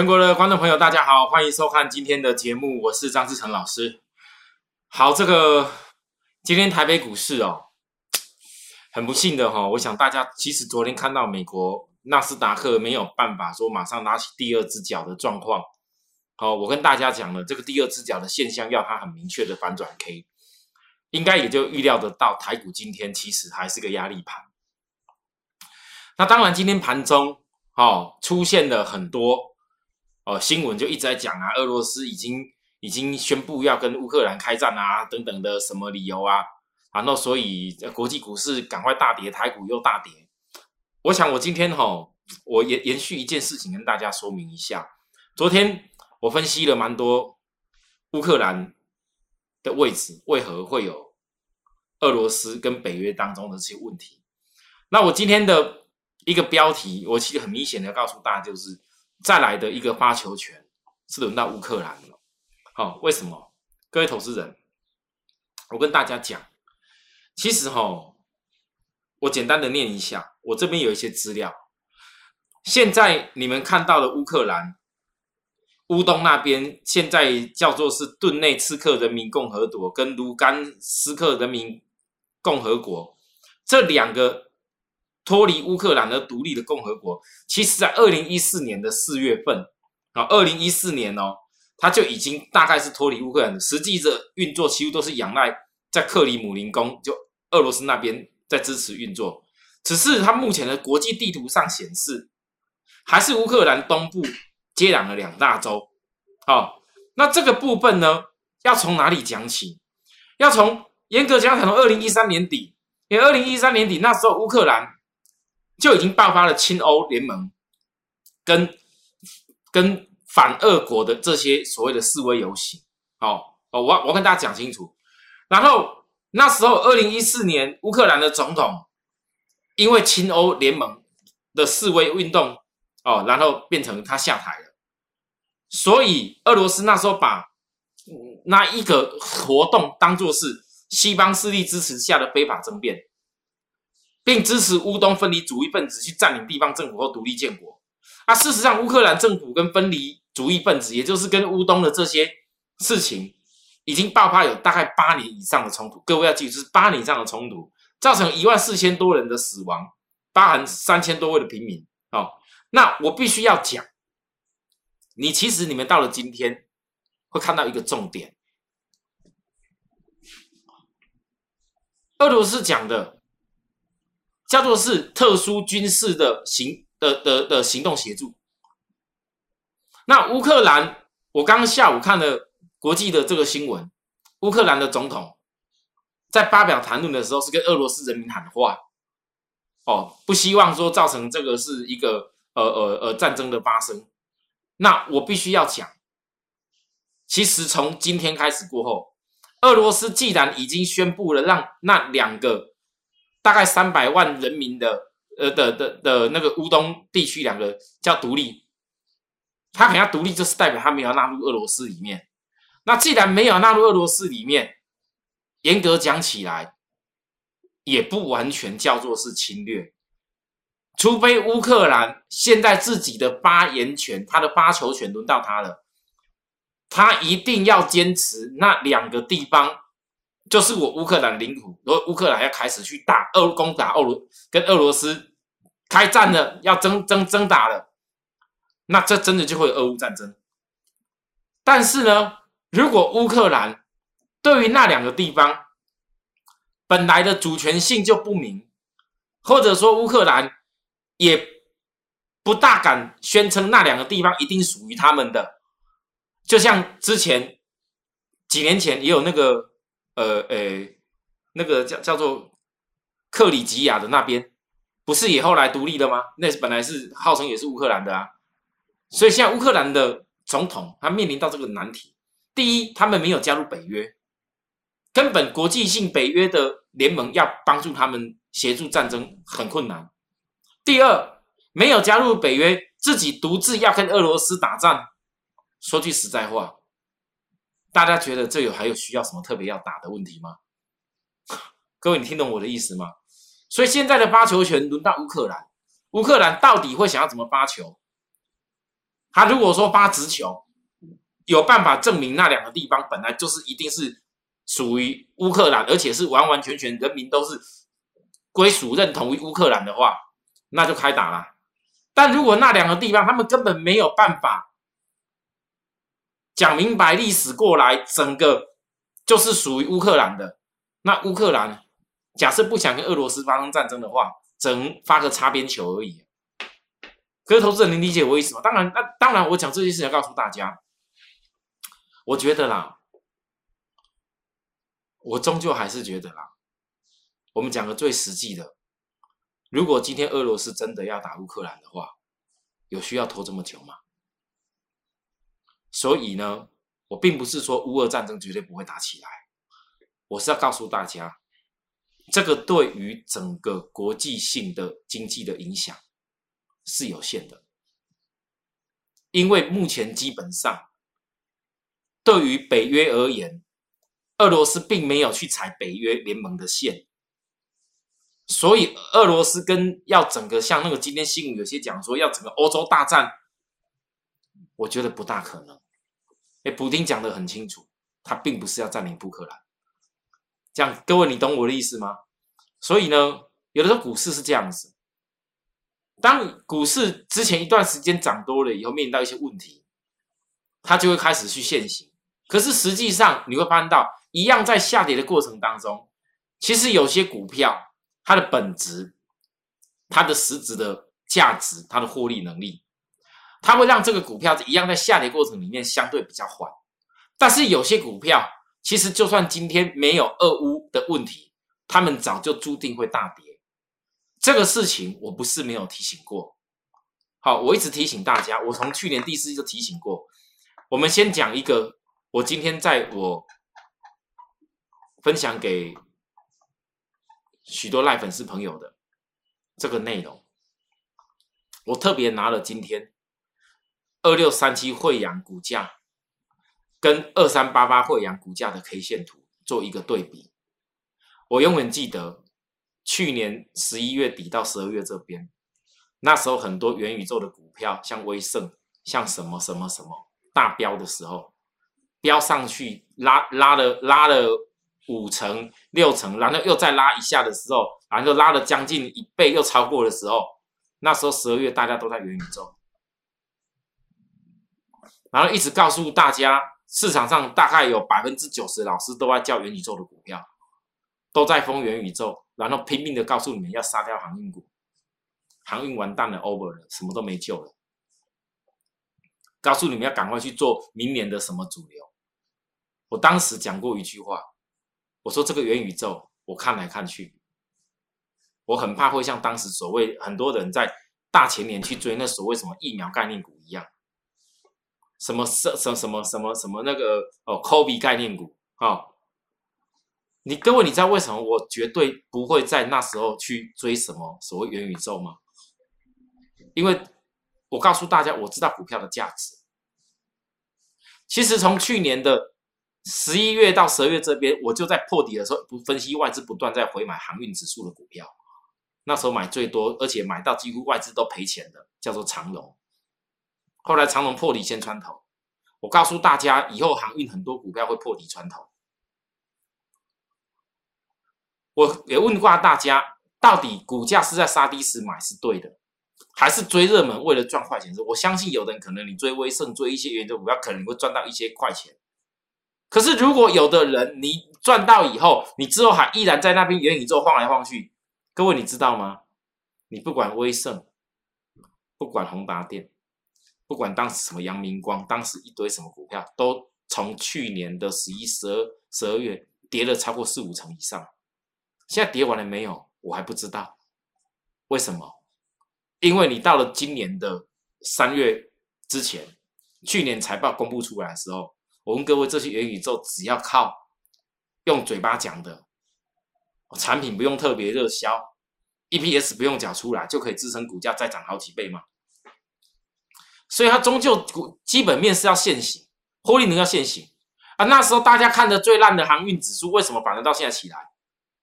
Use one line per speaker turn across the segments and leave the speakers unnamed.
全国的观众朋友，大家好，欢迎收看今天的节目，我是张志成老师。好，这个今天台北股市哦，很不幸的哈，我想大家其实昨天看到美国纳斯达克没有办法说马上拿起第二只脚的状况。好，我跟大家讲了，这个第二只脚的现象要它很明确的反转 K，应该也就预料得到，台股今天其实还是个压力盘。那当然，今天盘中哦出现了很多。哦，新闻就一直在讲啊，俄罗斯已经已经宣布要跟乌克兰开战啊，等等的什么理由啊？啊，那所以国际股市赶快大跌，台股又大跌。我想我今天哈，我延延续一件事情跟大家说明一下。昨天我分析了蛮多乌克兰的位置，为何会有俄罗斯跟北约当中的这些问题？那我今天的一个标题，我其实很明显的告诉大家就是。再来的一个发球权是轮到乌克兰了，好，为什么？各位投资人，我跟大家讲，其实哈，我简单的念一下，我这边有一些资料。现在你们看到的乌克兰乌东那边，现在叫做是顿内茨克人民共和国跟卢甘斯克人民共和国这两个。脱离乌克兰的独立的共和国，其实在二零一四年的四月份啊，二零一四年哦，它就已经大概是脱离乌克兰的，实际的运作几乎都是仰赖在克里姆林宫，就俄罗斯那边在支持运作。只是它目前的国际地图上显示，还是乌克兰东部接壤了两大洲。好，那这个部分呢，要从哪里讲起？要从严格讲，从二零一三年底，因为二零一三年底那时候乌克兰。就已经爆发了亲欧联盟跟跟反俄国的这些所谓的示威游行，哦哦，我我跟大家讲清楚。然后那时候，二零一四年乌克兰的总统因为亲欧联盟的示威运动，哦，然后变成他下台了。所以俄罗斯那时候把那一个活动当作是西方势力支持下的非法政变。并支持乌东分离主义分子去占领地方政府或独立建国。啊，事实上，乌克兰政府跟分离主义分子，也就是跟乌东的这些事情，已经爆发有大概八年以上的冲突。各位要记住，是八年以上的冲突，造成一万四千多人的死亡，包含三千多位的平民。哦，那我必须要讲，你其实你们到了今天，会看到一个重点，俄罗斯讲的。叫做是特殊军事的行的的的行动协助。那乌克兰，我刚下午看了国际的这个新闻，乌克兰的总统在发表谈论的时候，是跟俄罗斯人民喊话，哦，不希望说造成这个是一个呃呃呃战争的发生。那我必须要讲，其实从今天开始过后，俄罗斯既然已经宣布了让那两个。大概三百万人民的，呃的的的那个乌东地区两个叫独立，他肯要独立，就是代表他没有纳入俄罗斯里面。那既然没有纳入俄罗斯里面，严格讲起来，也不完全叫做是侵略，除非乌克兰现在自己的发言权，他的发球权轮到他了，他一定要坚持那两个地方。就是我乌克兰领土，如果乌克兰要开始去打俄攻打俄罗跟俄罗斯开战了，要争争争打了，那这真的就会有俄乌战争。但是呢，如果乌克兰对于那两个地方本来的主权性就不明，或者说乌克兰也不大敢宣称那两个地方一定属于他们的，就像之前几年前也有那个。呃呃，那个叫叫做克里吉亚的那边，不是也后来独立了吗？那本来是号称也是乌克兰的啊。所以现在乌克兰的总统他面临到这个难题：第一，他们没有加入北约，根本国际性北约的联盟要帮助他们协助战争很困难；第二，没有加入北约，自己独自要跟俄罗斯打仗，说句实在话。大家觉得这有还有需要什么特别要打的问题吗？各位，你听懂我的意思吗？所以现在的发球权轮到乌克兰，乌克兰到底会想要怎么发球？他如果说发直球，有办法证明那两个地方本来就是一定是属于乌克兰，而且是完完全全人民都是归属认同于乌克兰的话，那就开打了。但如果那两个地方他们根本没有办法讲明白历史过来，整个就是属于乌克兰的，那乌克兰假设不想跟俄罗斯发生战争的话，只能发个擦边球而已。可是投资人，您理解我意思吗？当然，那当然，我讲这件事情要告诉大家，我觉得啦，我终究还是觉得啦，我们讲个最实际的。如果今天俄罗斯真的要打乌克兰的话，有需要拖这么久吗？所以呢，我并不是说乌俄战争绝对不会打起来，我是要告诉大家，这个对于整个国际性的经济的影响是有限的，因为目前基本上对于北约而言，俄罗斯并没有去踩北约联盟的线。所以，俄罗斯跟要整个像那个今天新闻有些讲说要整个欧洲大战，我觉得不大可能。哎，普京讲的很清楚，他并不是要占领乌克兰。这样，各位你懂我的意思吗？所以呢，有的时候股市是这样子，当股市之前一段时间涨多了以后，面临到一些问题，它就会开始去现行。可是实际上你会发现到，一样在下跌的过程当中，其实有些股票。它的本质，它的实质的价值，它的获利能力，它会让这个股票一样在下跌过程里面相对比较缓。但是有些股票，其实就算今天没有俄乌的问题，他们早就注定会大跌。这个事情我不是没有提醒过。好，我一直提醒大家，我从去年第四季就提醒过。我们先讲一个，我今天在我分享给。许多赖粉丝朋友的这个内容，我特别拿了今天二六三七惠阳股价跟二三八八惠阳股价的 K 线图做一个对比。我永远记得去年十一月底到十二月这边，那时候很多元宇宙的股票，像威盛，像什么什么什么大标的时候，标上去拉拉了拉了。五成、六成，然后又再拉一下的时候，然后拉了将近一倍，又超过的时候，那时候十二月大家都在元宇宙，然后一直告诉大家，市场上大概有百分之九十老师都在叫元宇宙的股票，都在封元宇宙，然后拼命的告诉你们要杀掉航运股，航运完蛋了，over 了，什么都没救了，告诉你们要赶快去做明年的什么主流。我当时讲过一句话。我说这个元宇宙，我看来看去，我很怕会像当时所谓很多人在大前年去追那所谓什么疫苗概念股一样，什么什什什么什么什么那个哦，Kobe 概念股啊，你各位你知道为什么我绝对不会在那时候去追什么所谓元宇宙吗？因为我告诉大家，我知道股票的价值。其实从去年的。十一月到十二月这边，我就在破底的时候，不分析外资不断在回买航运指数的股票。那时候买最多，而且买到几乎外资都赔钱的，叫做长龙。后来长龙破底先穿头，我告诉大家，以后航运很多股票会破底穿头。我也问过大家，到底股价是在杀低时买是对的，还是追热门为了赚快钱？我相信有的人可能你追威盛，追一些原油股票，可能会赚到一些快钱。可是，如果有的人你赚到以后，你之后还依然在那边元宇宙晃来晃去，各位你知道吗？你不管威盛，不管宏达电，不管当时什么阳明光，当时一堆什么股票，都从去年的十一、十二、十二月跌了超过四五成以上。现在跌完了没有？我还不知道。为什么？因为你到了今年的三月之前，去年财报公布出来的时候。我问各位，这些元宇宙只要靠用嘴巴讲的，产品不用特别热销，EPS 不用讲出来，就可以支撑股价再涨好几倍吗？所以它终究基本面是要现行，获利能要现行啊。那时候大家看的最烂的航运指数，为什么反而到现在起来？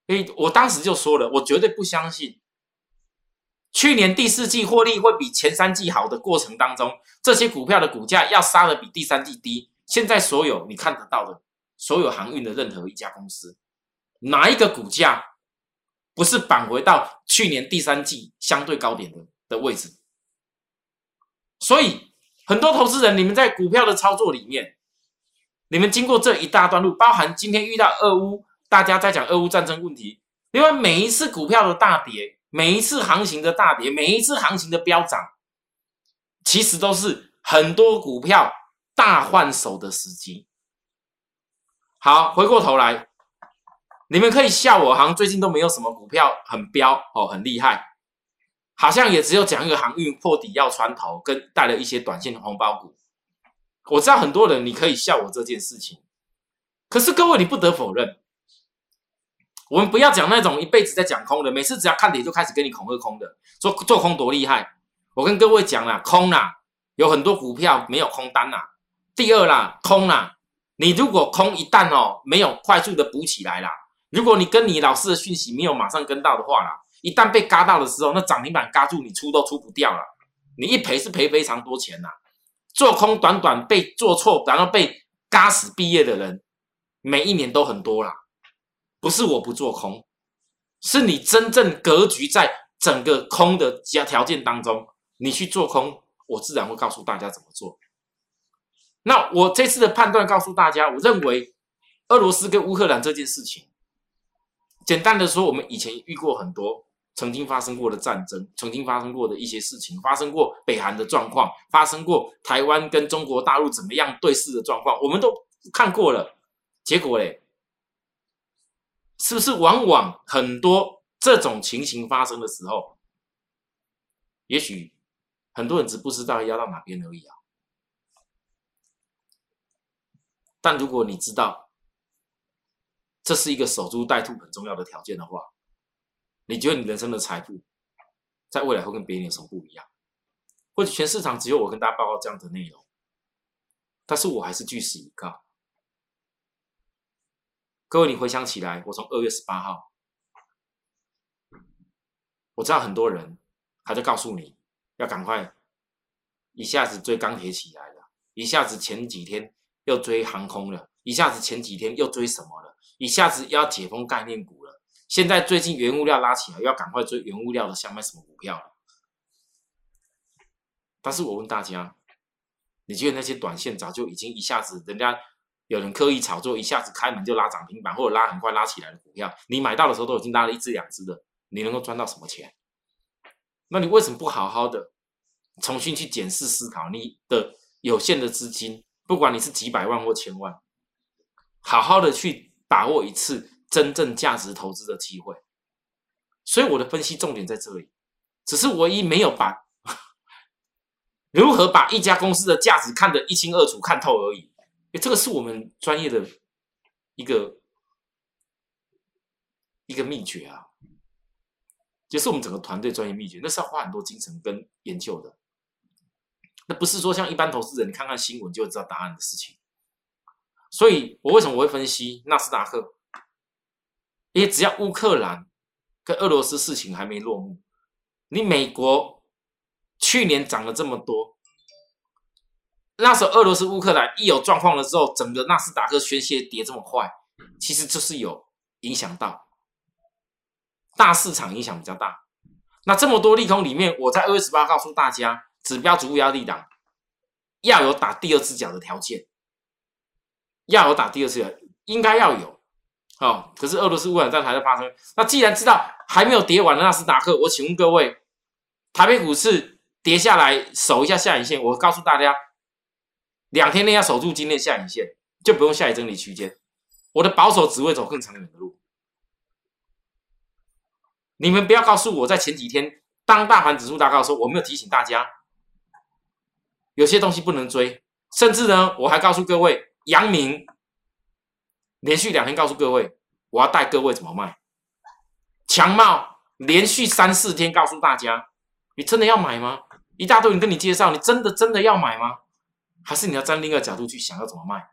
诶，我当时就说了，我绝对不相信去年第四季获利会比前三季好的过程当中，这些股票的股价要杀的比第三季低。现在所有你看得到的所有航运的任何一家公司，哪一个股价不是返回到去年第三季相对高点的的位置？所以很多投资人，你们在股票的操作里面，你们经过这一大段路，包含今天遇到俄乌，大家在讲俄乌战争问题，另外每一次股票的大跌，每一次行情的大跌，每一次行情的飙涨，其实都是很多股票。大换手的时机，好，回过头来，你们可以笑我，好像最近都没有什么股票很飙哦，很厉害，好像也只有讲一个航运破底要穿头，跟带了一些短线的红包股。我知道很多人你可以笑我这件事情，可是各位你不得否认，我们不要讲那种一辈子在讲空的，每次只要看底就开始跟你恐吓空的，做做空多厉害。我跟各位讲啦，空啦，有很多股票没有空单啦。第二啦，空啦，你如果空一旦哦没有快速的补起来啦，如果你跟你老师的讯息没有马上跟到的话啦，一旦被嘎到的时候，那涨停板嘎住你出都出不掉了，你一赔是赔非常多钱呐。做空短短被做错，然后被嘎死毕业的人，每一年都很多啦。不是我不做空，是你真正格局在整个空的条条件当中，你去做空，我自然会告诉大家怎么做。那我这次的判断告诉大家，我认为俄罗斯跟乌克兰这件事情，简单的说，我们以前遇过很多曾经发生过的战争，曾经发生过的一些事情，发生过北韩的状况，发生过台湾跟中国大陆怎么样对视的状况，我们都看过了。结果嘞，是不是往往很多这种情形发生的时候，也许很多人只不知道要到哪边而已啊？但如果你知道这是一个守株待兔很重要的条件的话，你觉得你人生的财富在未来会跟别人有什么不一样？或者全市场只有我跟大家报告这样的内容，但是我还是据实以告。各位，你回想起来，我从二月十八号，我知道很多人还在告诉你要赶快一下子追钢铁起来了，一下子前几天。又追航空了，一下子前几天又追什么了？一下子要解封概念股了。现在最近原物料拉起来，要赶快追原物料的，想买什么股票？但是我问大家，你觉得那些短线早就已经一下子，人家有人刻意炒作，一下子开门就拉涨停板，或者拉很快拉起来的股票，你买到的时候都已经拉了一只两只的，你能够赚到什么钱？那你为什么不好好的重新去检视思考你的有限的资金？不管你是几百万或千万，好好的去把握一次真正价值投资的机会。所以我的分析重点在这里，只是唯一没有把如何把一家公司的价值看得一清二楚、看透而已。这个是我们专业的一个一个秘诀啊，就是我们整个团队专业秘诀，那是要花很多精神跟研究的。那不是说像一般投资人，你看看新闻就知道答案的事情。所以我为什么我会分析纳斯达克？因为只要乌克兰跟俄罗斯事情还没落幕，你美国去年涨了这么多，那时候俄罗斯乌克兰一有状况了之后，整个纳斯达克宣泄跌这么快，其实就是有影响到大市场影响比较大。那这么多利空里面，我在二月十八告诉大家。指标逐步压力档要有打第二只脚的条件，要有打第二次脚，应该要有。好，可是俄罗斯乌克兰战还在发生。那既然知道还没有跌完的纳斯达克，我请问各位，台北股市跌下来守一下下影线，我告诉大家，两天内要守住今天下影线，就不用下一整理区间。我的保守只会走更长远的路。你们不要告诉我在前几天当大盘指数大高的时候，我没有提醒大家。有些东西不能追，甚至呢，我还告诉各位，阳明连续两天告诉各位，我要带各位怎么卖。强茂连续三四天告诉大家，你真的要买吗？一大堆人跟你介绍，你真的真的要买吗？还是你要站另一个角度去想要怎么卖？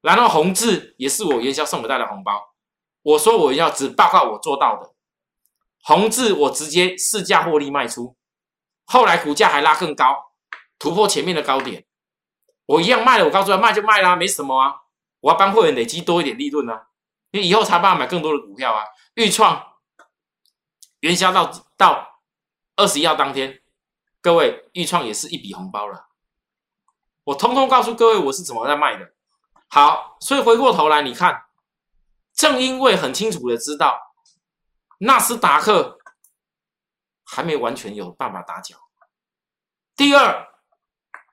然后红字也是我元宵送给大家的红包，我说我要只报告我做到的，红字我直接市价获利卖出，后来股价还拉更高，突破前面的高点，我一样卖了。我告诉他卖就卖啦，没什么啊。我要帮会员累积多一点利润啊，因为以后才办法买更多的股票啊。预创元宵到到二十一号当天，各位预创也是一笔红包了。我通通告诉各位我是怎么在卖的。好，所以回过头来你看，正因为很清楚的知道。纳斯达克还没完全有办法打脚。第二，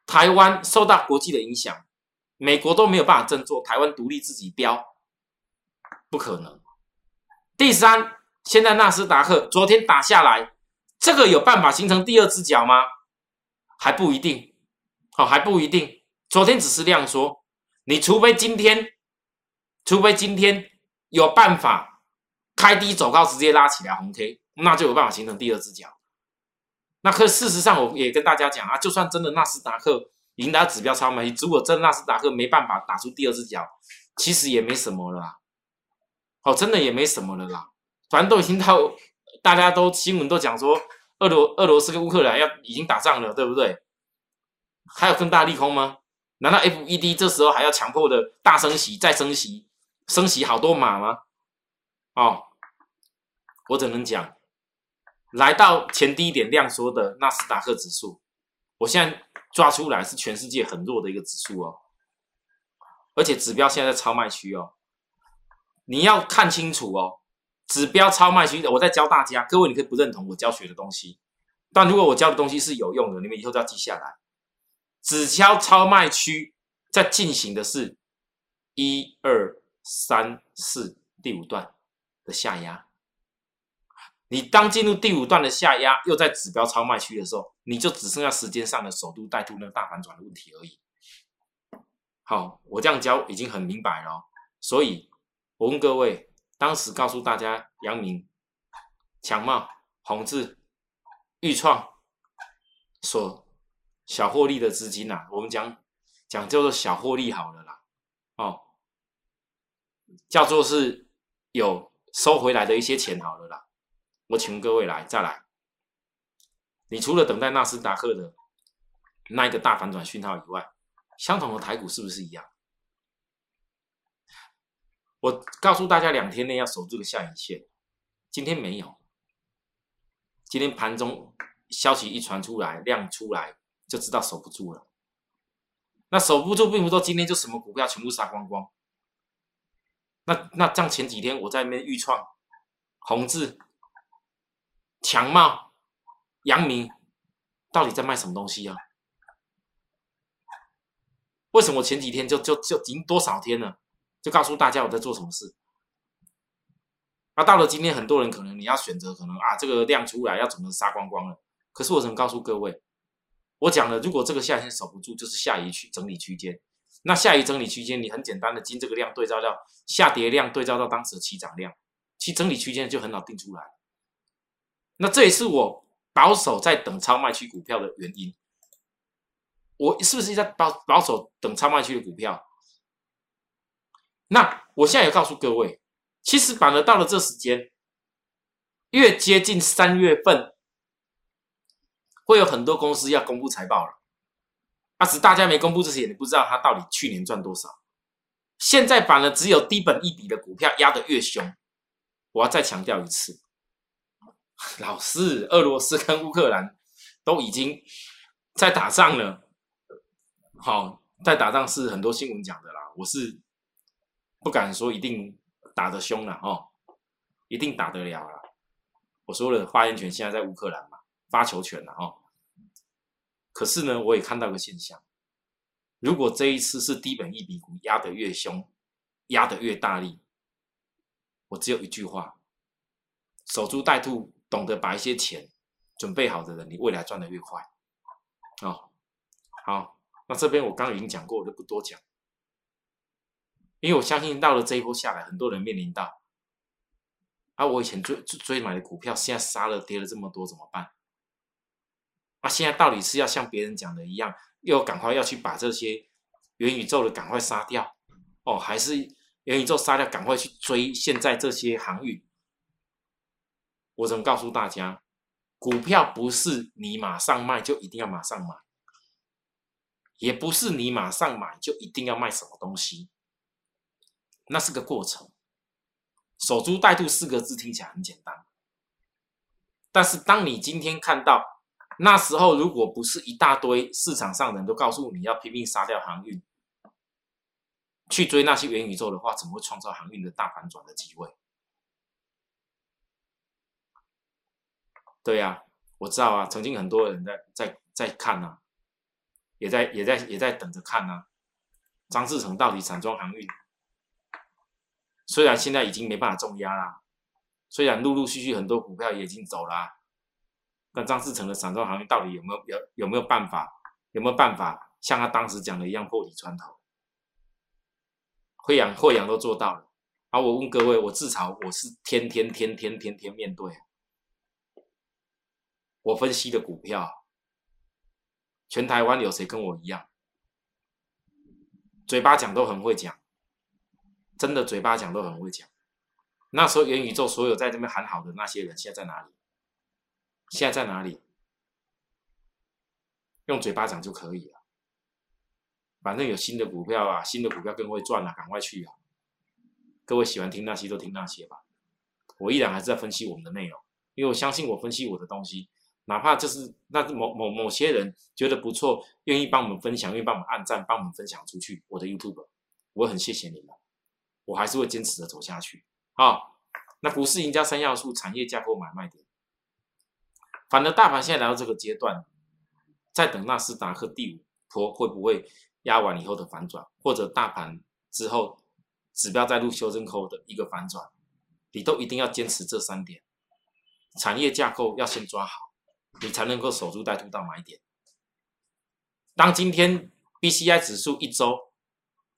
台湾受到国际的影响，美国都没有办法振作，台湾独立自己标，不可能。第三，现在纳斯达克昨天打下来，这个有办法形成第二只脚吗？还不一定，好还不一定。昨天只是量缩，你除非今天，除非今天有办法。开低走高，直接拉起来红 K，那就有办法形成第二只脚。那可事实上，我也跟大家讲啊，就算真的纳斯达克赢得指标超卖，如果真纳斯达克没办法打出第二只脚，其实也没什么了。哦，真的也没什么了啦。反正都已经到，大家都新闻都讲说，俄罗俄罗斯跟乌克兰要已经打仗了，对不对？还有更大利空吗？难道 FED 这时候还要强迫的大升息、再升息、升息好多码吗？哦。我只能讲，来到前低点量缩的纳斯达克指数，我现在抓出来是全世界很弱的一个指数哦，而且指标现在在超卖区哦，你要看清楚哦，指标超卖区，我在教大家，各位你可以不认同我教学的东西，但如果我教的东西是有用的，你们以后都要记下来。指标超卖区在进行的是一二三四第五段的下压。你当进入第五段的下压，又在指标超卖区的时候，你就只剩下时间上的首都带兔那个大反转的问题而已。好，我这样教已经很明白了。所以，我问各位，当时告诉大家，阳明、强茂、宏志、豫创所小获利的资金呐，我们讲讲叫做小获利好了啦。哦，叫做是有收回来的一些钱好了啦。我请各位来再来，你除了等待纳斯达克的那一个大反转讯号以外，相同的台股是不是一样？我告诉大家，两天内要守住个下影线，今天没有。今天盘中消息一传出来，量出来就知道守不住了。那守不住，并不说今天就什么股票全部杀光光。那那像前几天我在那边预创、宏志。强茂、阳明到底在卖什么东西啊？为什么前几天就就就已经多少天了，就告诉大家我在做什么事？那到了今天，很多人可能你要选择，可能啊这个量出来要怎么杀光光了？可是我只能告诉各位，我讲了，如果这个下线守不住，就是下移区整理区间。那下移整理区间，你很简单的进这个量对照到下跌量对照到当时的起涨量，其整理区间就很好定出来。那这也是我保守在等超卖区股票的原因。我是不是在保保守等超卖区的股票？那我现在也告诉各位，其实反而到了这时间，越接近三月份，会有很多公司要公布财报了。啊，只大家没公布之前，你不知道它到底去年赚多少。现在反而只有低本一笔的股票压得越凶。我要再强调一次。老师，俄罗斯跟乌克兰都已经在打仗了。好，在打仗是很多新闻讲的啦。我是不敢说一定打得凶了哦，一定打得了啦。我说了，发言权现在在乌克兰嘛，发球权了哦。可是呢，我也看到个现象，如果这一次是低本一比股压得越凶，压得越大力，我只有一句话：守株待兔。懂得把一些钱准备好的人，你未来赚的越快。哦，好，那这边我刚刚已经讲过，我就不多讲，因为我相信到了这一波下来，很多人面临到，啊，我以前追追买的股票，现在杀了跌了这么多，怎么办？啊，现在到底是要像别人讲的一样，又赶快要去把这些元宇宙的赶快杀掉，哦，还是元宇宙杀掉，赶快去追现在这些航运？我怎么告诉大家，股票不是你马上卖就一定要马上买，也不是你马上买就一定要卖什么东西，那是个过程。守株待兔四个字听起来很简单，但是当你今天看到那时候，如果不是一大堆市场上人都告诉你要拼命杀掉航运，去追那些元宇宙的话，怎么会创造航运的大反转的机会？对呀，我知道啊，曾经很多人在在在看呐，也在也在也在等着看呐，张志成到底散装航运？虽然现在已经没办法重压啦，虽然陆陆续续很多股票也已经走了，但张志成的散装航运到底有没有有有没有办法？有没有办法像他当时讲的一样破底穿头？惠阳惠阳都做到了，啊！我问各位，我自嘲我是天天天天天天面对，我分析的股票，全台湾有谁跟我一样，嘴巴讲都很会讲。真的嘴巴讲都很会讲。那时候元宇宙所有在这边喊好的那些人，现在在哪里？现在在哪里？用嘴巴讲就可以了。反正有新的股票啊，新的股票更会赚啊，赶快去啊！各位喜欢听那些都听那些吧。我依然还是在分析我们的内容，因为我相信我分析我的东西，哪怕就是那某某某些人觉得不错，愿意帮我们分享，愿意帮我们按赞，帮我们分享出去，我的 YouTube，我很谢谢你们。我还是会坚持的走下去。好，那股市赢家三要素，产业架构买卖点。反正大盘现在来到这个阶段，在等纳斯达克第五波会不会压完以后的反转，或者大盘之后指标再入修正后的一个反转，你都一定要坚持这三点。产业架构要先抓好，你才能够守株待兔到买点。当今天 B C I 指数一周。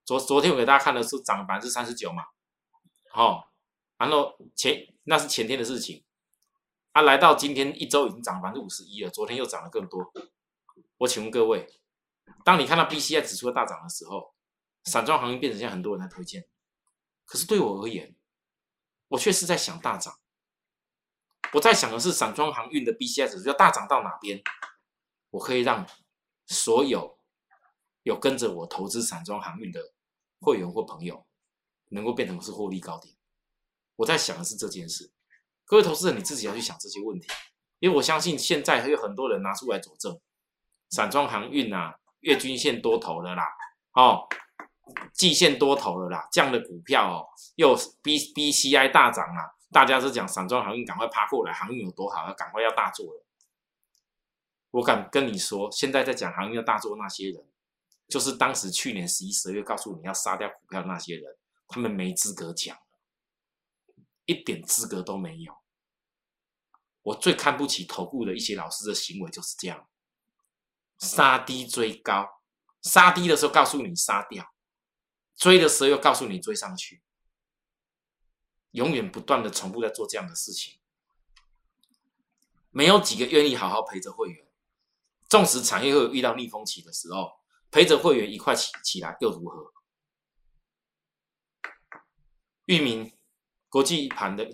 昨昨天我给大家看的是涨百分之三十九嘛，好，然后前那是前天的事情，啊，来到今天一周已经涨百分之五十一了，昨天又涨了更多。我请问各位，当你看到 B C I 指数大涨的时候，散装行业变成现在很多人在推荐，可是对我而言，我却是在想大涨。我在想的是散装航运的 B C I 指数要大涨到哪边，我可以让所有有跟着我投资散装航运的。会员或朋友能够变成是获利高点，我在想的是这件事。各位投资人，你自己要去想这些问题，因为我相信现在还有很多人拿出来佐证，散装航运啊，月均线多头了啦，哦，季线多头了啦，这样的股票哦，又 B B C I 大涨啊，大家是讲散装航运赶快趴过来，航运有多好，要赶快要大做了。我敢跟你说，现在在讲航运要大做那些人。就是当时去年十一、十二月告诉你要杀掉股票那些人，他们没资格讲，一点资格都没有。我最看不起投顾的一些老师的行为就是这样，杀低追高，杀低的时候告诉你杀掉，追的时候又告诉你追上去，永远不断的重复在做这样的事情，没有几个愿意好好陪着会员，纵使产业会遇到逆风期的时候。陪着会员一块起起来又如何？域名国际盘的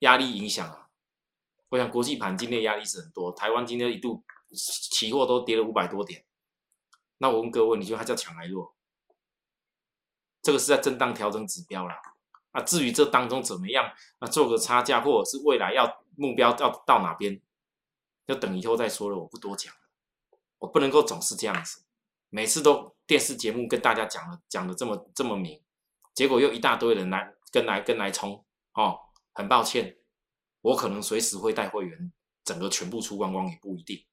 压力影响啊，我想国际盘今天压力是很多。台湾今天一度期货都跌了五百多点，那我问各位，你觉得它叫强还弱？这个是在震荡调整指标啦。啊，至于这当中怎么样，那做个差价，或者是未来要目标要到哪边，就等以后再说了，我不多讲了。我不能够总是这样子。每次都电视节目跟大家讲了讲的这么这么明，结果又一大堆人来跟来跟来冲哦，很抱歉，我可能随时会带会员整个全部出光光也不一定，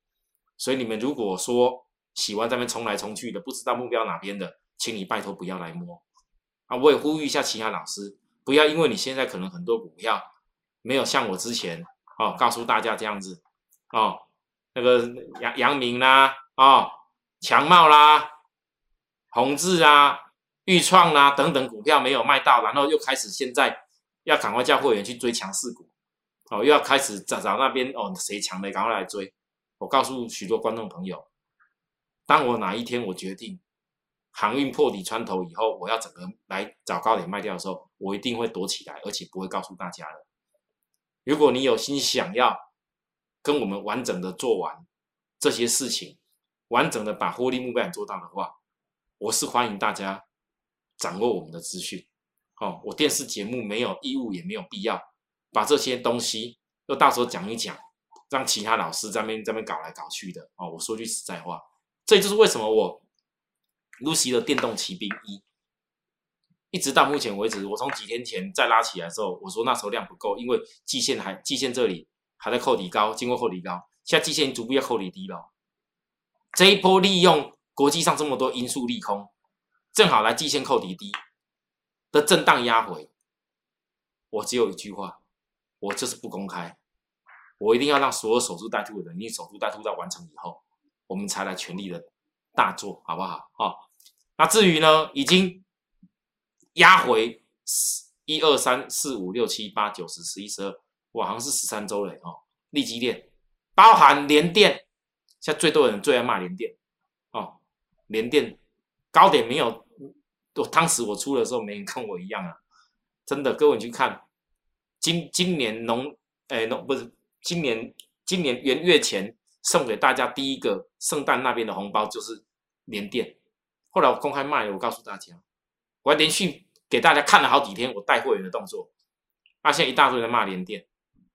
所以你们如果说喜欢在那边冲来冲去的，不知道目标哪边的，请你拜托不要来摸啊！我也呼吁一下其他老师，不要因为你现在可能很多股票没有像我之前哦告诉大家这样子哦，那个杨杨明啦哦。强茂啦、宏志啊、豫创啦等等股票没有卖到，然后又开始现在要赶快叫会员去追强势股，哦，又要开始找找那边哦谁强的赶快来追。我告诉许多观众朋友，当我哪一天我决定航运破底穿头以后，我要整个来找高点卖掉的时候，我一定会躲起来，而且不会告诉大家的。如果你有心想要跟我们完整的做完这些事情，完整的把获利目标做到的话，我是欢迎大家掌握我们的资讯。哦，我电视节目没有义务，也没有必要把这些东西又到时候讲一讲，让其他老师在那边在那边搞来搞去的。哦，我说句实在话，这就是为什么我 Lucy 的电动骑兵一。一直到目前为止，我从几天前再拉起来的时候，我说那时候量不够，因为季线还季线这里还在扣底高，经过扣底高，现在季线逐步要扣底低了。这一波利用国际上这么多因素利空，正好来季线扣底低的震荡压回。我只有一句话，我就是不公开，我一定要让所有守株待兔的人，你守株待兔到完成以后，我们才来全力的大做好不好？好，那至于呢，已经。压回一二三四五六七八九十十一十二，哇，好像是十三周嘞哦。利基电包含联电，现在最多人最爱骂联电哦。联电高点没有，我当时我出的时候没人跟我一样啊，真的，各位你去看，今今年农哎农不是今年今年元月前送给大家第一个圣诞那边的红包就是联电，后来我公开卖了，我告诉大家。我还连续给大家看了好几天我带货员的动作，那现一大堆人骂联电，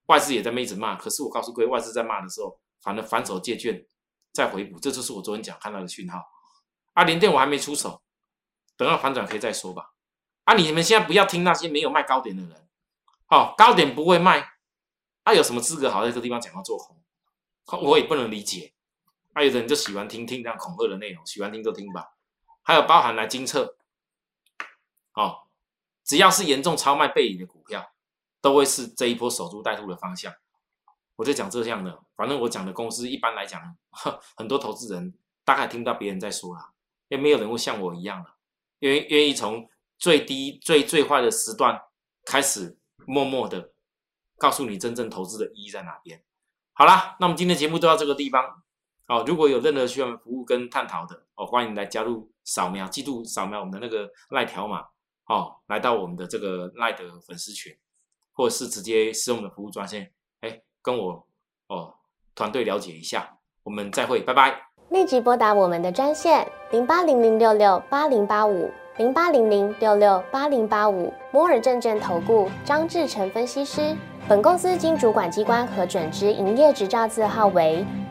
外资也在一直骂。可是我告诉各位，外资在骂的时候，反正反手借券再回补，这就是我昨天讲看到的讯号。啊，联电我还没出手，等到反转可以再说吧。啊，你们现在不要听那些没有卖高点的人，哦，高点不会卖，他有什么资格好在这个地方讲要做空？我也不能理解。啊，有的人就喜欢听听这样恐吓的内容，喜欢听就听吧。还有包含来金策。哦，只要是严重超卖背离的股票，都会是这一波守株待兔的方向。我就讲这样的，反正我讲的公司一般来讲，很多投资人大概听到别人在说啦，也没有人会像我一样的，愿愿意从最低最最坏的时段开始，默默的告诉你真正投资的意义在哪边。好啦，那我们今天节目就到这个地方。哦，如果有任何需要服务跟探讨的，哦，欢迎来加入扫描，记住扫描我们的那个赖条码。哦，来到我们的这个赖的粉丝群，或者是直接使用的服务专线，哎，跟我哦团队了解一下，我们再会，拜拜。
立即拨打我们的专线零八零零六六八零八五零八零零六六八零八五摩尔证券投顾张志成分析师。本公司经主管机关核准之营业执照字号为